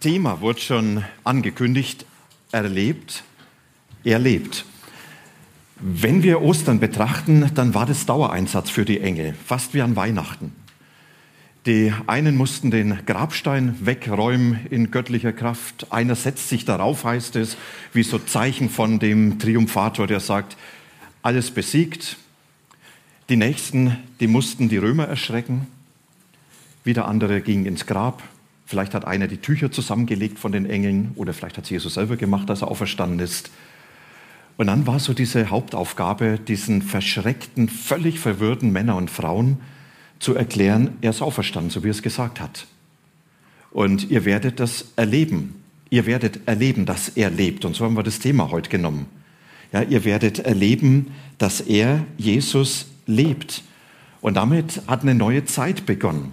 Thema wurde schon angekündigt, erlebt, erlebt. Wenn wir Ostern betrachten, dann war das Dauereinsatz für die Engel, fast wie an Weihnachten. Die einen mussten den Grabstein wegräumen in göttlicher Kraft. Einer setzt sich darauf, heißt es, wie so Zeichen von dem Triumphator, der sagt, alles besiegt. Die nächsten, die mussten die Römer erschrecken. Wieder andere gingen ins Grab. Vielleicht hat einer die Tücher zusammengelegt von den Engeln oder vielleicht hat es Jesus selber gemacht, als er auferstanden ist. Und dann war so diese Hauptaufgabe, diesen verschreckten, völlig verwirrten Männer und Frauen zu erklären, er ist auferstanden, so wie er es gesagt hat. Und ihr werdet das erleben. Ihr werdet erleben, dass er lebt. Und so haben wir das Thema heute genommen. Ja, ihr werdet erleben, dass er, Jesus, lebt. Und damit hat eine neue Zeit begonnen.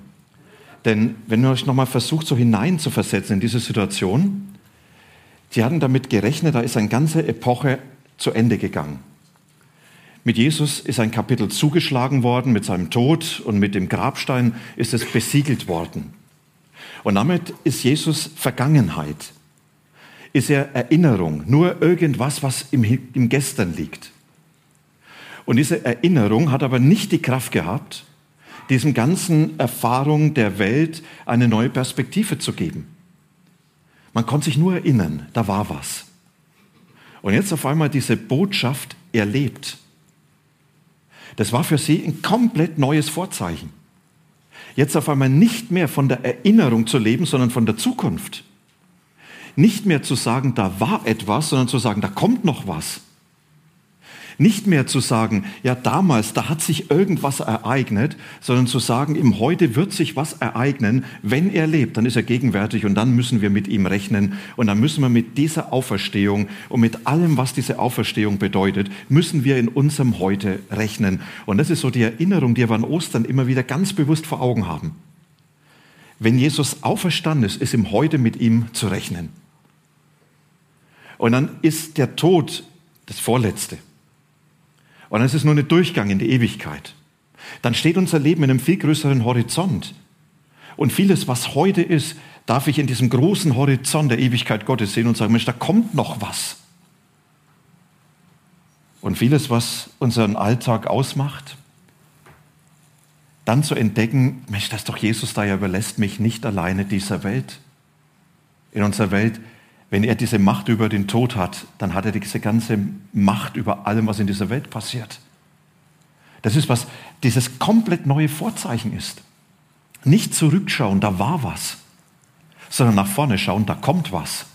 Denn wenn ihr euch nochmal versucht, so hineinzuversetzen in diese Situation, sie hatten damit gerechnet, da ist eine ganze Epoche zu Ende gegangen. Mit Jesus ist ein Kapitel zugeschlagen worden, mit seinem Tod und mit dem Grabstein ist es besiegelt worden. Und damit ist Jesus Vergangenheit, ist er Erinnerung, nur irgendwas, was im, im Gestern liegt. Und diese Erinnerung hat aber nicht die Kraft gehabt, diesem ganzen Erfahrung der Welt eine neue Perspektive zu geben. Man konnte sich nur erinnern, da war was. Und jetzt auf einmal diese Botschaft erlebt. Das war für sie ein komplett neues Vorzeichen. Jetzt auf einmal nicht mehr von der Erinnerung zu leben, sondern von der Zukunft. Nicht mehr zu sagen, da war etwas, sondern zu sagen, da kommt noch was. Nicht mehr zu sagen, ja damals, da hat sich irgendwas ereignet, sondern zu sagen, im Heute wird sich was ereignen. Wenn er lebt, dann ist er gegenwärtig und dann müssen wir mit ihm rechnen. Und dann müssen wir mit dieser Auferstehung und mit allem, was diese Auferstehung bedeutet, müssen wir in unserem Heute rechnen. Und das ist so die Erinnerung, die wir an Ostern immer wieder ganz bewusst vor Augen haben. Wenn Jesus auferstanden ist, ist im Heute mit ihm zu rechnen. Und dann ist der Tod das Vorletzte. Und dann ist es nur ein Durchgang in die Ewigkeit. Dann steht unser Leben in einem viel größeren Horizont. Und vieles, was heute ist, darf ich in diesem großen Horizont der Ewigkeit Gottes sehen und sagen, Mensch, da kommt noch was. Und vieles, was unseren Alltag ausmacht, dann zu entdecken, Mensch, das ist doch Jesus da, er überlässt mich nicht alleine dieser Welt. In unserer Welt wenn er diese Macht über den Tod hat, dann hat er diese ganze Macht über allem, was in dieser Welt passiert. Das ist, was dieses komplett neue Vorzeichen ist. Nicht zurückschauen, da war was, sondern nach vorne schauen, da kommt was.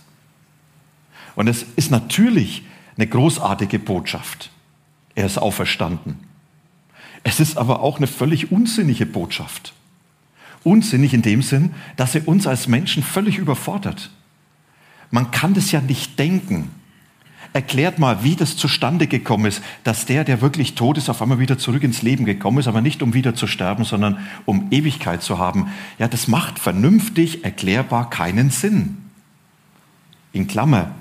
Und es ist natürlich eine großartige Botschaft. Er ist auferstanden. Es ist aber auch eine völlig unsinnige Botschaft. Unsinnig in dem Sinn, dass er uns als Menschen völlig überfordert. Man kann das ja nicht denken. Erklärt mal, wie das zustande gekommen ist, dass der, der wirklich tot ist, auf einmal wieder zurück ins Leben gekommen ist, aber nicht um wieder zu sterben, sondern um Ewigkeit zu haben. Ja, das macht vernünftig erklärbar keinen Sinn. In Klammer,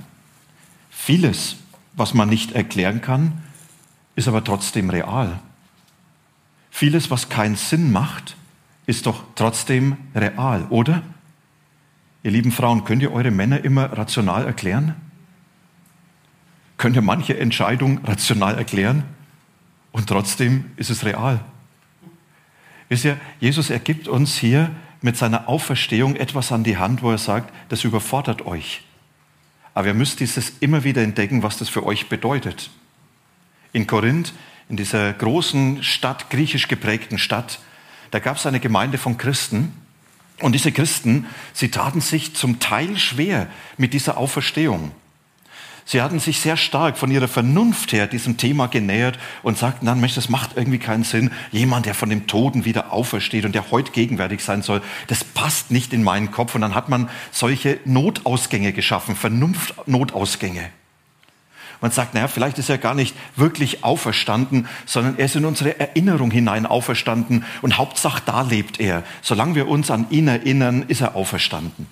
vieles, was man nicht erklären kann, ist aber trotzdem real. Vieles, was keinen Sinn macht, ist doch trotzdem real, oder? Ihr lieben Frauen, könnt ihr eure Männer immer rational erklären? Könnt ihr manche Entscheidung rational erklären? Und trotzdem ist es real. Wisst ihr, Jesus ergibt uns hier mit seiner Auferstehung etwas an die Hand, wo er sagt, das überfordert euch. Aber ihr müsst dieses immer wieder entdecken, was das für euch bedeutet. In Korinth, in dieser großen Stadt, griechisch geprägten Stadt, da gab es eine Gemeinde von Christen, und diese Christen, sie taten sich zum Teil schwer mit dieser Auferstehung. Sie hatten sich sehr stark von ihrer Vernunft her diesem Thema genähert und sagten dann, Mensch, das macht irgendwie keinen Sinn. Jemand, der von dem Toten wieder aufersteht und der heute gegenwärtig sein soll, das passt nicht in meinen Kopf. Und dann hat man solche Notausgänge geschaffen, Vernunft-Notausgänge. Man sagt, naja, vielleicht ist er gar nicht wirklich auferstanden, sondern er ist in unsere Erinnerung hinein auferstanden und Hauptsache da lebt er. Solange wir uns an ihn erinnern, ist er auferstanden.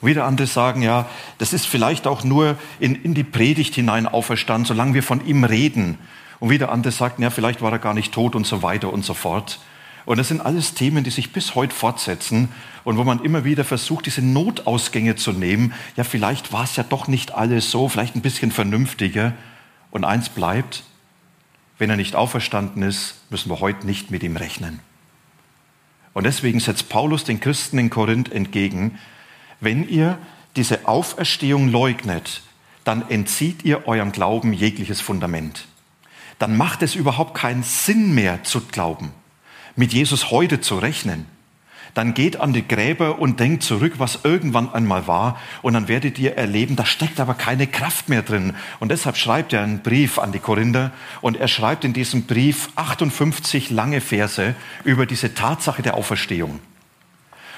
Wieder andere sagen, ja, das ist vielleicht auch nur in, in die Predigt hinein auferstanden, solange wir von ihm reden. Und wieder andere sagten, ja, vielleicht war er gar nicht tot und so weiter und so fort. Und das sind alles Themen, die sich bis heute fortsetzen und wo man immer wieder versucht, diese Notausgänge zu nehmen. Ja, vielleicht war es ja doch nicht alles so, vielleicht ein bisschen vernünftiger. Und eins bleibt, wenn er nicht auferstanden ist, müssen wir heute nicht mit ihm rechnen. Und deswegen setzt Paulus den Christen in Korinth entgegen, wenn ihr diese Auferstehung leugnet, dann entzieht ihr eurem Glauben jegliches Fundament. Dann macht es überhaupt keinen Sinn mehr zu glauben, mit Jesus heute zu rechnen. Dann geht an die Gräber und denkt zurück, was irgendwann einmal war, und dann werdet ihr erleben, da steckt aber keine Kraft mehr drin. Und deshalb schreibt er einen Brief an die Korinther, und er schreibt in diesem Brief 58 lange Verse über diese Tatsache der Auferstehung.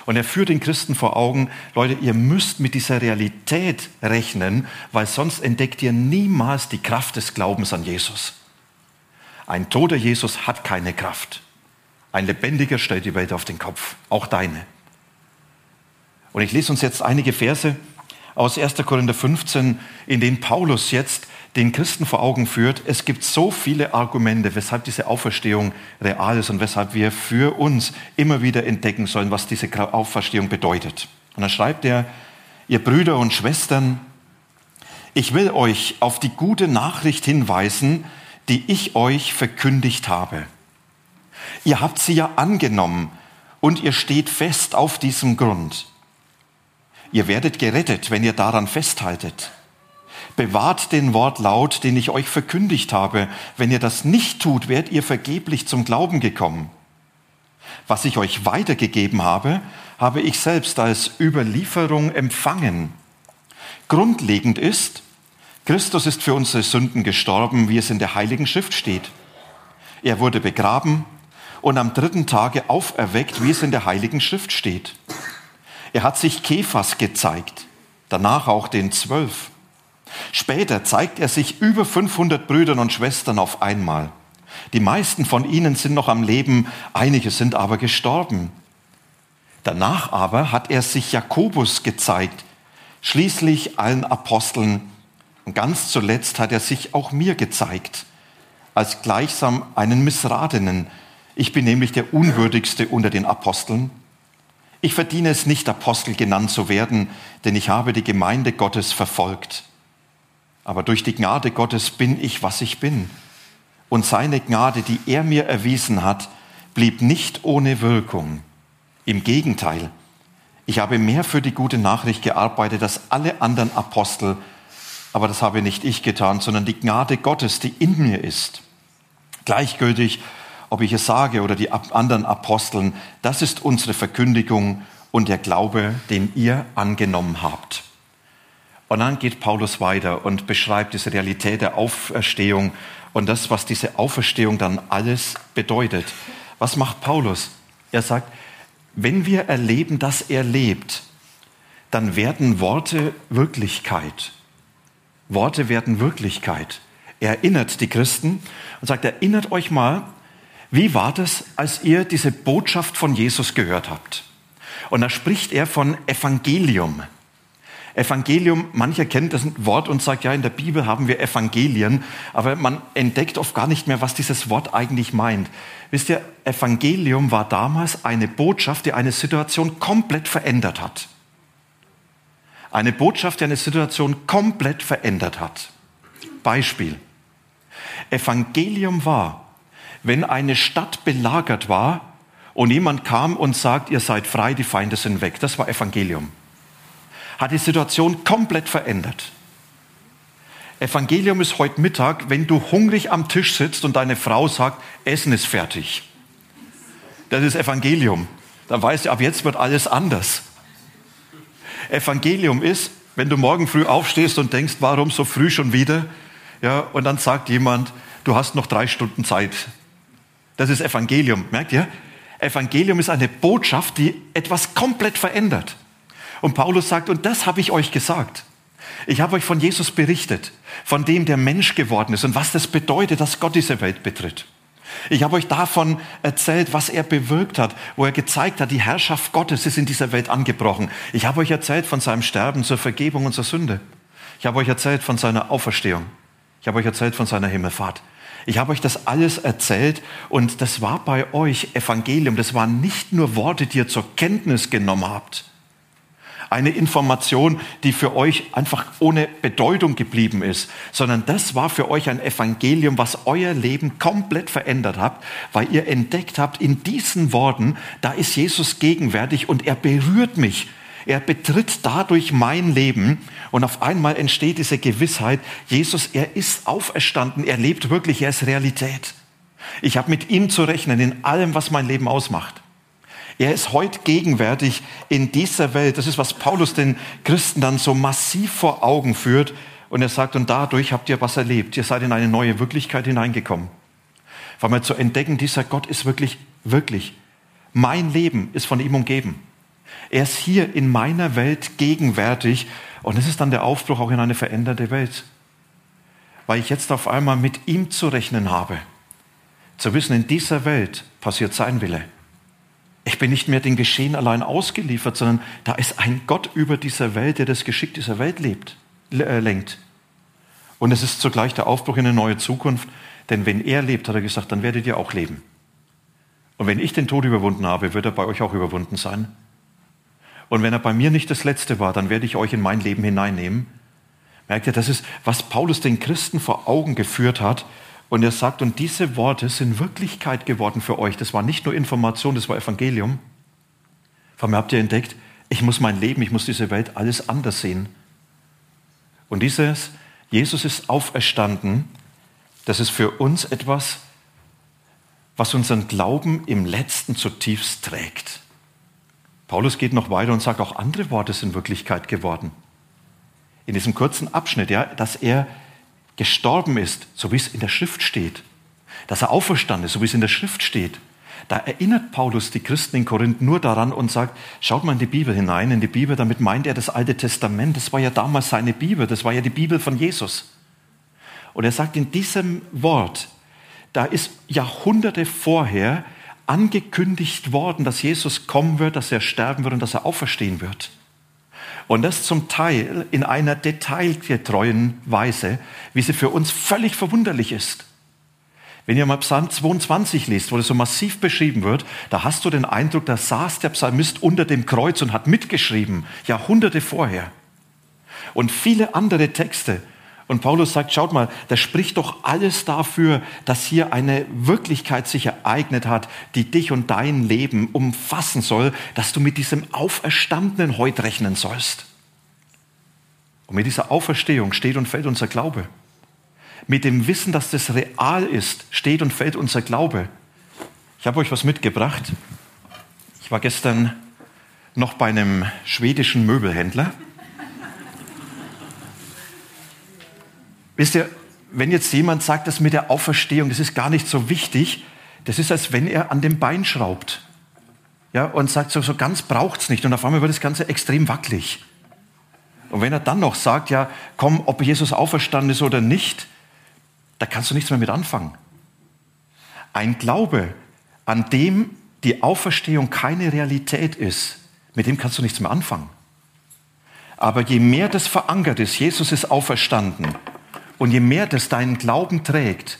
Und er führt den Christen vor Augen, Leute, ihr müsst mit dieser Realität rechnen, weil sonst entdeckt ihr niemals die Kraft des Glaubens an Jesus. Ein toter Jesus hat keine Kraft. Ein lebendiger stellt die Welt auf den Kopf, auch deine. Und ich lese uns jetzt einige Verse aus 1. Korinther 15, in denen Paulus jetzt den Christen vor Augen führt, es gibt so viele Argumente, weshalb diese Auferstehung real ist und weshalb wir für uns immer wieder entdecken sollen, was diese Auferstehung bedeutet. Und dann schreibt er, ihr Brüder und Schwestern, ich will euch auf die gute Nachricht hinweisen, die ich euch verkündigt habe. Ihr habt sie ja angenommen und ihr steht fest auf diesem Grund. Ihr werdet gerettet, wenn ihr daran festhaltet. Bewahrt den Wortlaut, den ich euch verkündigt habe. Wenn ihr das nicht tut, werdet ihr vergeblich zum Glauben gekommen. Was ich euch weitergegeben habe, habe ich selbst als Überlieferung empfangen. Grundlegend ist, Christus ist für unsere Sünden gestorben, wie es in der Heiligen Schrift steht. Er wurde begraben und am dritten Tage auferweckt, wie es in der Heiligen Schrift steht. Er hat sich Kephas gezeigt, danach auch den Zwölf. Später zeigt er sich über 500 Brüdern und Schwestern auf einmal. Die meisten von ihnen sind noch am Leben, einige sind aber gestorben. Danach aber hat er sich Jakobus gezeigt, schließlich allen Aposteln und ganz zuletzt hat er sich auch mir gezeigt, als gleichsam einen Missratenen. Ich bin nämlich der Unwürdigste unter den Aposteln. Ich verdiene es nicht, Apostel genannt zu werden, denn ich habe die Gemeinde Gottes verfolgt. Aber durch die Gnade Gottes bin ich, was ich bin. Und seine Gnade, die er mir erwiesen hat, blieb nicht ohne Wirkung. Im Gegenteil, ich habe mehr für die gute Nachricht gearbeitet als alle anderen Apostel, aber das habe nicht ich getan, sondern die Gnade Gottes, die in mir ist. Gleichgültig, ob ich es sage oder die anderen Aposteln, das ist unsere Verkündigung und der Glaube, den ihr angenommen habt. Und dann geht Paulus weiter und beschreibt diese Realität der Auferstehung und das, was diese Auferstehung dann alles bedeutet. Was macht Paulus? Er sagt, wenn wir erleben, dass er lebt, dann werden Worte Wirklichkeit. Worte werden Wirklichkeit. Er erinnert die Christen und sagt, erinnert euch mal, wie war das, als ihr diese Botschaft von Jesus gehört habt? Und da spricht er von Evangelium. Evangelium, mancher kennt das Wort und sagt, ja, in der Bibel haben wir Evangelien, aber man entdeckt oft gar nicht mehr, was dieses Wort eigentlich meint. Wisst ihr, Evangelium war damals eine Botschaft, die eine Situation komplett verändert hat. Eine Botschaft, die eine Situation komplett verändert hat. Beispiel. Evangelium war, wenn eine Stadt belagert war und jemand kam und sagt, ihr seid frei, die Feinde sind weg. Das war Evangelium hat die Situation komplett verändert. Evangelium ist heute Mittag, wenn du hungrig am Tisch sitzt und deine Frau sagt, Essen ist fertig. Das ist Evangelium. Dann weißt du, ab jetzt wird alles anders. Evangelium ist, wenn du morgen früh aufstehst und denkst, warum so früh schon wieder? Ja, und dann sagt jemand, du hast noch drei Stunden Zeit. Das ist Evangelium, merkt ihr? Evangelium ist eine Botschaft, die etwas komplett verändert. Und Paulus sagt, und das habe ich euch gesagt. Ich habe euch von Jesus berichtet, von dem, der Mensch geworden ist und was das bedeutet, dass Gott diese Welt betritt. Ich habe euch davon erzählt, was er bewirkt hat, wo er gezeigt hat, die Herrschaft Gottes ist in dieser Welt angebrochen. Ich habe euch erzählt von seinem Sterben zur Vergebung unserer Sünde. Ich habe euch erzählt von seiner Auferstehung. Ich habe euch erzählt von seiner Himmelfahrt. Ich habe euch das alles erzählt und das war bei euch Evangelium. Das waren nicht nur Worte, die ihr zur Kenntnis genommen habt, eine Information, die für euch einfach ohne Bedeutung geblieben ist, sondern das war für euch ein Evangelium, was euer Leben komplett verändert hat, weil ihr entdeckt habt, in diesen Worten, da ist Jesus gegenwärtig und er berührt mich. Er betritt dadurch mein Leben und auf einmal entsteht diese Gewissheit, Jesus, er ist auferstanden, er lebt wirklich, er ist Realität. Ich habe mit ihm zu rechnen in allem, was mein Leben ausmacht. Er ist heute gegenwärtig in dieser Welt. Das ist, was Paulus den Christen dann so massiv vor Augen führt. Und er sagt, und dadurch habt ihr was erlebt. Ihr seid in eine neue Wirklichkeit hineingekommen. Weil wir zu entdecken, dieser Gott ist wirklich, wirklich. Mein Leben ist von ihm umgeben. Er ist hier in meiner Welt gegenwärtig. Und es ist dann der Aufbruch auch in eine veränderte Welt. Weil ich jetzt auf einmal mit ihm zu rechnen habe. Zu wissen, in dieser Welt passiert sein Wille. Ich bin nicht mehr den Geschehen allein ausgeliefert, sondern da ist ein Gott über dieser Welt, der das Geschick dieser Welt lebt, äh, lenkt. Und es ist zugleich der Aufbruch in eine neue Zukunft, denn wenn er lebt, hat er gesagt, dann werdet ihr auch leben. Und wenn ich den Tod überwunden habe, wird er bei euch auch überwunden sein. Und wenn er bei mir nicht das Letzte war, dann werde ich euch in mein Leben hineinnehmen. Merkt ihr, das ist, was Paulus den Christen vor Augen geführt hat, und er sagt, und diese Worte sind Wirklichkeit geworden für euch. Das war nicht nur Information, das war Evangelium. Vor mir habt ihr entdeckt, ich muss mein Leben, ich muss diese Welt alles anders sehen. Und dieses, Jesus ist auferstanden, das ist für uns etwas, was unseren Glauben im letzten zutiefst trägt. Paulus geht noch weiter und sagt, auch andere Worte sind Wirklichkeit geworden. In diesem kurzen Abschnitt, ja, dass er gestorben ist, so wie es in der Schrift steht, dass er auferstanden ist, so wie es in der Schrift steht, da erinnert Paulus die Christen in Korinth nur daran und sagt, schaut mal in die Bibel hinein, in die Bibel, damit meint er das Alte Testament, das war ja damals seine Bibel, das war ja die Bibel von Jesus. Und er sagt in diesem Wort, da ist Jahrhunderte vorher angekündigt worden, dass Jesus kommen wird, dass er sterben wird und dass er auferstehen wird. Und das zum Teil in einer detailgetreuen Weise, wie sie für uns völlig verwunderlich ist. Wenn ihr mal Psalm 22 liest, wo das so massiv beschrieben wird, da hast du den Eindruck, da saß der Psalmist unter dem Kreuz und hat mitgeschrieben, Jahrhunderte vorher. Und viele andere Texte, und Paulus sagt, schaut mal, das spricht doch alles dafür, dass hier eine Wirklichkeit sich ereignet hat, die dich und dein Leben umfassen soll, dass du mit diesem Auferstandenen heute rechnen sollst. Und mit dieser Auferstehung steht und fällt unser Glaube. Mit dem Wissen, dass das real ist, steht und fällt unser Glaube. Ich habe euch was mitgebracht. Ich war gestern noch bei einem schwedischen Möbelhändler. Wisst ihr, wenn jetzt jemand sagt, das mit der Auferstehung, das ist gar nicht so wichtig, das ist, als wenn er an dem Bein schraubt. Ja, und sagt, so, so ganz braucht es nicht. Und auf einmal wird das Ganze extrem wackelig. Und wenn er dann noch sagt, ja, komm, ob Jesus auferstanden ist oder nicht, da kannst du nichts mehr mit anfangen. Ein Glaube, an dem die Auferstehung keine Realität ist, mit dem kannst du nichts mehr anfangen. Aber je mehr das verankert ist, Jesus ist auferstanden, und je mehr das deinen Glauben trägt,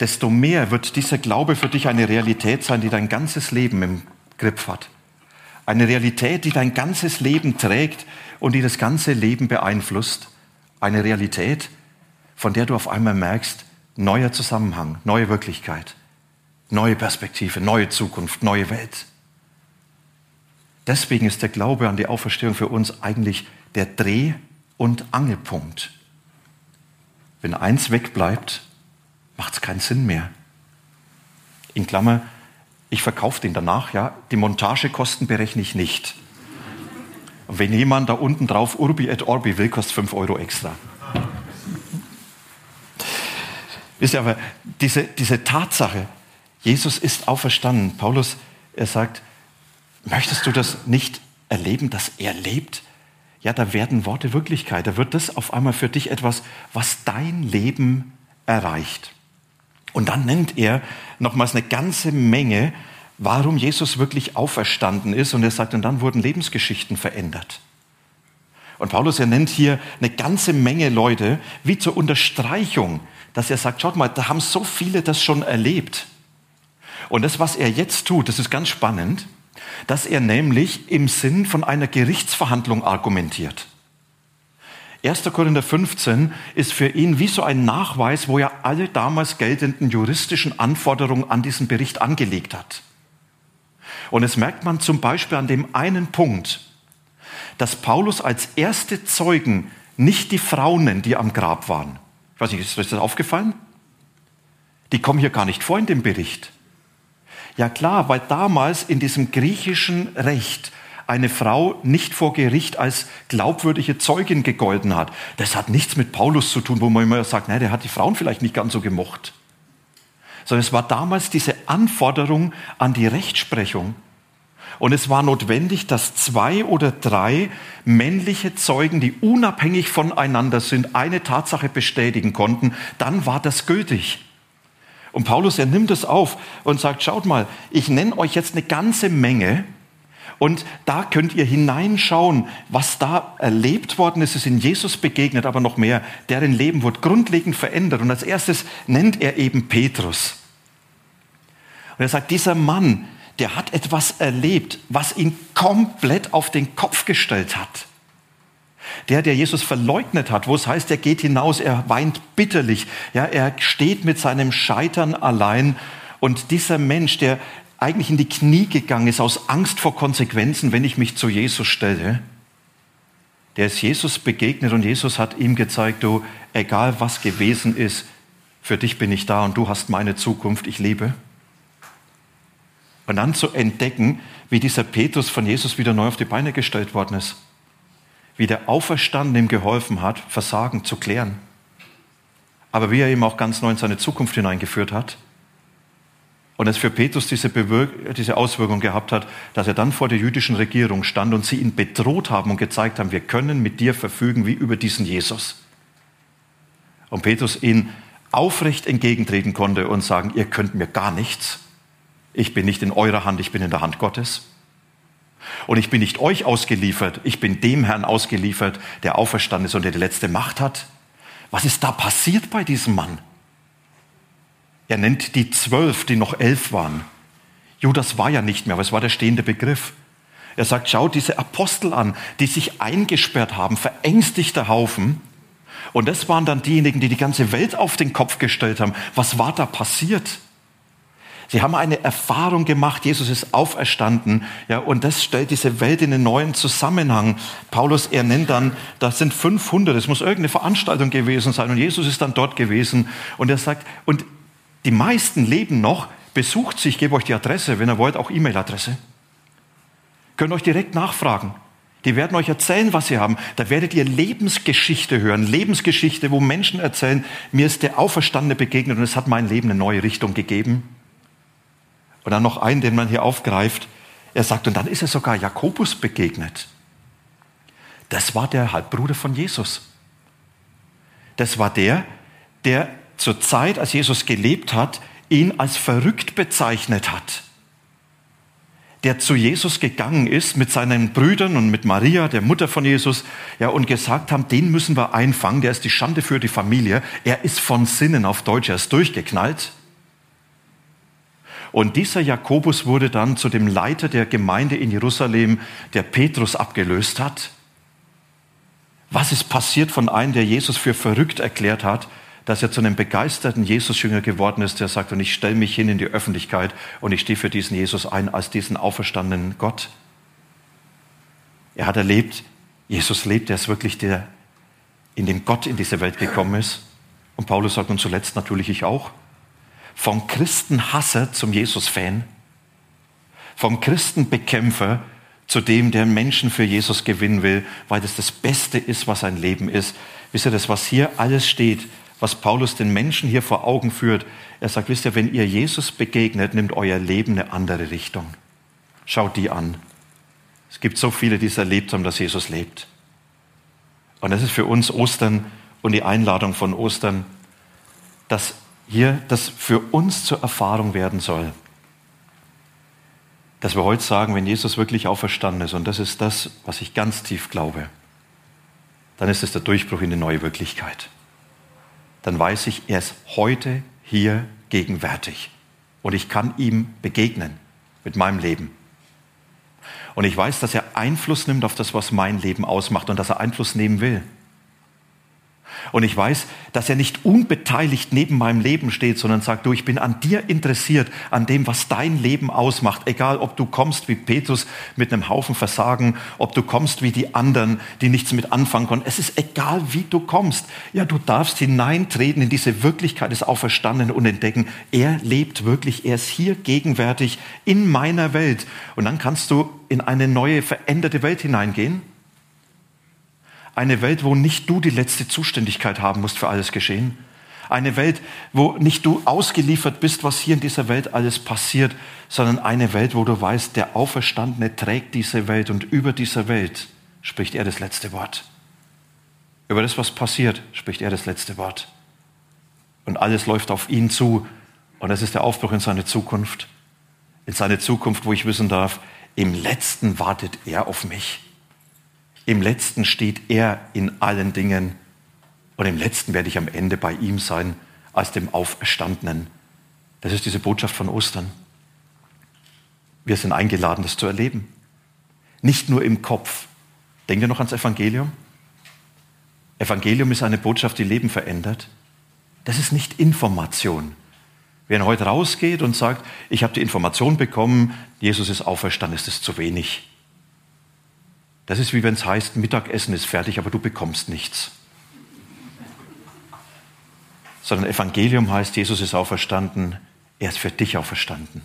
desto mehr wird dieser Glaube für dich eine Realität sein, die dein ganzes Leben im Griff hat. Eine Realität, die dein ganzes Leben trägt und die das ganze Leben beeinflusst. Eine Realität, von der du auf einmal merkst, neuer Zusammenhang, neue Wirklichkeit, neue Perspektive, neue Zukunft, neue Welt. Deswegen ist der Glaube an die Auferstehung für uns eigentlich der Dreh- und Angelpunkt wenn eins wegbleibt, macht es keinen Sinn mehr. In Klammer, ich verkaufe den danach, ja. Die Montagekosten berechne ich nicht. Und wenn jemand da unten drauf Urbi et Orbi will, kostet 5 Euro extra. Wisst ihr aber, diese, diese Tatsache, Jesus ist auferstanden. Paulus, er sagt, möchtest du das nicht erleben, dass er lebt? Ja, da werden Worte Wirklichkeit. Da wird das auf einmal für dich etwas, was dein Leben erreicht. Und dann nennt er nochmals eine ganze Menge, warum Jesus wirklich auferstanden ist. Und er sagt, und dann wurden Lebensgeschichten verändert. Und Paulus, er nennt hier eine ganze Menge Leute, wie zur Unterstreichung, dass er sagt, schaut mal, da haben so viele das schon erlebt. Und das, was er jetzt tut, das ist ganz spannend, dass er nämlich im Sinn von einer Gerichtsverhandlung argumentiert. 1. Korinther 15 ist für ihn wie so ein Nachweis, wo er alle damals geltenden juristischen Anforderungen an diesen Bericht angelegt hat. Und es merkt man zum Beispiel an dem einen Punkt, dass Paulus als erste Zeugen nicht die Frauen die am Grab waren. Ich weiß nicht, ist euch das aufgefallen? Die kommen hier gar nicht vor in dem Bericht. Ja klar, weil damals in diesem griechischen Recht eine Frau nicht vor Gericht als glaubwürdige Zeugin gegolten hat. Das hat nichts mit Paulus zu tun, wo man immer sagt, nein, der hat die Frauen vielleicht nicht ganz so gemocht. Sondern es war damals diese Anforderung an die Rechtsprechung. Und es war notwendig, dass zwei oder drei männliche Zeugen, die unabhängig voneinander sind, eine Tatsache bestätigen konnten. Dann war das gültig. Und Paulus, er nimmt es auf und sagt, schaut mal, ich nenne euch jetzt eine ganze Menge, und da könnt ihr hineinschauen, was da erlebt worden ist. Es ist in Jesus begegnet, aber noch mehr. Deren Leben wird grundlegend verändert. Und als erstes nennt er eben Petrus. Und er sagt, dieser Mann, der hat etwas erlebt, was ihn komplett auf den Kopf gestellt hat. Der, der Jesus verleugnet hat, wo es heißt, er geht hinaus, er weint bitterlich, ja, er steht mit seinem Scheitern allein. Und dieser Mensch, der eigentlich in die Knie gegangen ist aus Angst vor Konsequenzen, wenn ich mich zu Jesus stelle, der ist Jesus begegnet und Jesus hat ihm gezeigt, du, egal was gewesen ist, für dich bin ich da und du hast meine Zukunft, ich lebe. Und dann zu entdecken, wie dieser Petrus von Jesus wieder neu auf die Beine gestellt worden ist. Wie der Auferstanden ihm geholfen hat, Versagen zu klären. Aber wie er ihm auch ganz neu in seine Zukunft hineingeführt hat und es für Petrus diese, diese Auswirkung gehabt hat, dass er dann vor der jüdischen Regierung stand und sie ihn bedroht haben und gezeigt haben, wir können mit dir verfügen wie über diesen Jesus. Und Petrus ihn aufrecht entgegentreten konnte und sagen, ihr könnt mir gar nichts. Ich bin nicht in eurer Hand, ich bin in der Hand Gottes. Und ich bin nicht euch ausgeliefert, ich bin dem Herrn ausgeliefert, der auferstanden ist und der die letzte Macht hat. Was ist da passiert bei diesem Mann? Er nennt die zwölf, die noch elf waren. Judas war ja nicht mehr, aber es war der stehende Begriff. Er sagt, schau diese Apostel an, die sich eingesperrt haben, verängstigter Haufen. Und das waren dann diejenigen, die die ganze Welt auf den Kopf gestellt haben. Was war da passiert? Sie haben eine Erfahrung gemacht, Jesus ist auferstanden, ja, und das stellt diese Welt in einen neuen Zusammenhang. Paulus, er nennt dann, das sind 500, es muss irgendeine Veranstaltung gewesen sein, und Jesus ist dann dort gewesen, und er sagt, und die meisten leben noch, besucht sie, ich gebe euch die Adresse, wenn ihr wollt, auch E-Mail-Adresse. Könnt euch direkt nachfragen. Die werden euch erzählen, was sie haben. Da werdet ihr Lebensgeschichte hören. Lebensgeschichte, wo Menschen erzählen, mir ist der Auferstandene begegnet und es hat mein Leben eine neue Richtung gegeben. Und dann noch einen, den man hier aufgreift. Er sagt, und dann ist er sogar Jakobus begegnet. Das war der Halbbruder von Jesus. Das war der, der zur Zeit, als Jesus gelebt hat, ihn als verrückt bezeichnet hat. Der zu Jesus gegangen ist mit seinen Brüdern und mit Maria, der Mutter von Jesus, ja, und gesagt haben, den müssen wir einfangen, der ist die Schande für die Familie. Er ist von Sinnen auf Deutsch, er ist durchgeknallt. Und dieser Jakobus wurde dann zu dem Leiter der Gemeinde in Jerusalem, der Petrus abgelöst hat. Was ist passiert von einem, der Jesus für verrückt erklärt hat? dass er zu einem begeisterten Jesus-Jünger geworden ist, der sagt, und ich stelle mich hin in die Öffentlichkeit und ich stehe für diesen Jesus ein als diesen auferstandenen Gott. Er hat erlebt, Jesus lebt, er ist wirklich der, in dem Gott in diese Welt gekommen ist. Und Paulus sagt, und zuletzt natürlich ich auch, vom Christenhasser zum Jesus-Fan, vom Christenbekämpfer zu dem, der Menschen für Jesus gewinnen will, weil das das Beste ist, was ein Leben ist. Wisst ihr, das, was hier alles steht, was Paulus den Menschen hier vor Augen führt, er sagt, wisst ihr, wenn ihr Jesus begegnet, nimmt euer Leben eine andere Richtung. Schaut die an. Es gibt so viele, die es erlebt haben, dass Jesus lebt. Und das ist für uns Ostern und die Einladung von Ostern, dass hier das für uns zur Erfahrung werden soll dass wir heute sagen, wenn Jesus wirklich auferstanden ist, und das ist das, was ich ganz tief glaube, dann ist es der Durchbruch in die neue Wirklichkeit. Dann weiß ich, er ist heute hier gegenwärtig und ich kann ihm begegnen mit meinem Leben. Und ich weiß, dass er Einfluss nimmt auf das, was mein Leben ausmacht und dass er Einfluss nehmen will. Und ich weiß, dass er nicht unbeteiligt neben meinem Leben steht, sondern sagt, du, ich bin an dir interessiert, an dem, was dein Leben ausmacht. Egal, ob du kommst wie Petrus mit einem Haufen Versagen, ob du kommst wie die anderen, die nichts mit anfangen konnten. Es ist egal, wie du kommst. Ja, du darfst hineintreten in diese Wirklichkeit des Auferstandenen und entdecken, er lebt wirklich, er ist hier gegenwärtig in meiner Welt. Und dann kannst du in eine neue, veränderte Welt hineingehen eine Welt, wo nicht du die letzte Zuständigkeit haben musst für alles Geschehen. Eine Welt, wo nicht du ausgeliefert bist, was hier in dieser Welt alles passiert, sondern eine Welt, wo du weißt, der Auferstandene trägt diese Welt und über dieser Welt spricht er das letzte Wort. Über das, was passiert, spricht er das letzte Wort. Und alles läuft auf ihn zu. Und das ist der Aufbruch in seine Zukunft. In seine Zukunft, wo ich wissen darf, im letzten wartet er auf mich. Im letzten steht er in allen Dingen und im letzten werde ich am Ende bei ihm sein als dem Auferstandenen. Das ist diese Botschaft von Ostern. Wir sind eingeladen, das zu erleben. Nicht nur im Kopf. Denkt ihr noch ans Evangelium? Evangelium ist eine Botschaft, die Leben verändert. Das ist nicht Information. Wer heute rausgeht und sagt, ich habe die Information bekommen, Jesus ist auferstanden, ist es zu wenig. Das ist wie wenn es heißt, Mittagessen ist fertig, aber du bekommst nichts. Sondern Evangelium heißt, Jesus ist auferstanden, er ist für dich auferstanden.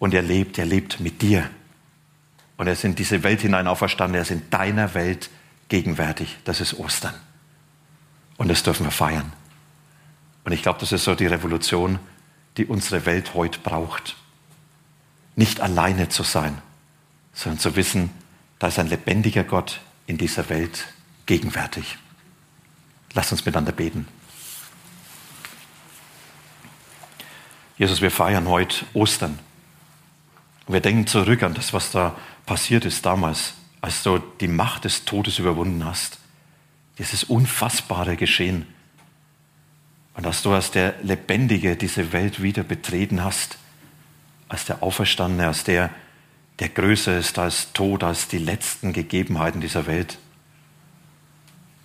Und er lebt, er lebt mit dir. Und er ist in diese Welt hinein auferstanden, er ist in deiner Welt gegenwärtig. Das ist Ostern. Und das dürfen wir feiern. Und ich glaube, das ist so die Revolution, die unsere Welt heute braucht. Nicht alleine zu sein, sondern zu wissen, da ist ein lebendiger Gott in dieser Welt gegenwärtig. Lasst uns miteinander beten. Jesus, wir feiern heute Ostern. Wir denken zurück an das, was da passiert ist damals, als du die Macht des Todes überwunden hast. Dieses unfassbare Geschehen. Und dass du als der Lebendige diese Welt wieder betreten hast, als der Auferstandene, als der, der größer ist als Tod, als die letzten Gegebenheiten dieser Welt.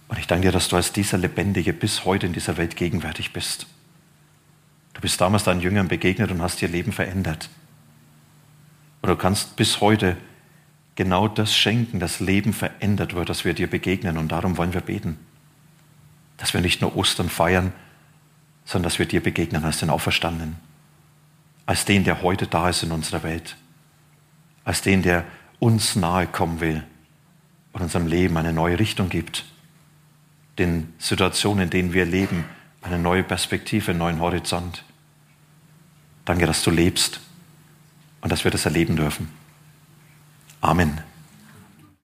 Und ich danke dir, dass du als dieser Lebendige bis heute in dieser Welt gegenwärtig bist. Du bist damals deinen Jüngern begegnet und hast ihr Leben verändert. Und du kannst bis heute genau das schenken, dass Leben verändert wird, dass wir dir begegnen. Und darum wollen wir beten. Dass wir nicht nur Ostern feiern, sondern dass wir dir begegnen als den Auferstandenen. Als den, der heute da ist in unserer Welt als den, der uns nahe kommen will und unserem Leben eine neue Richtung gibt, den Situationen, in denen wir leben, eine neue Perspektive, einen neuen Horizont. Danke, dass du lebst und dass wir das erleben dürfen. Amen.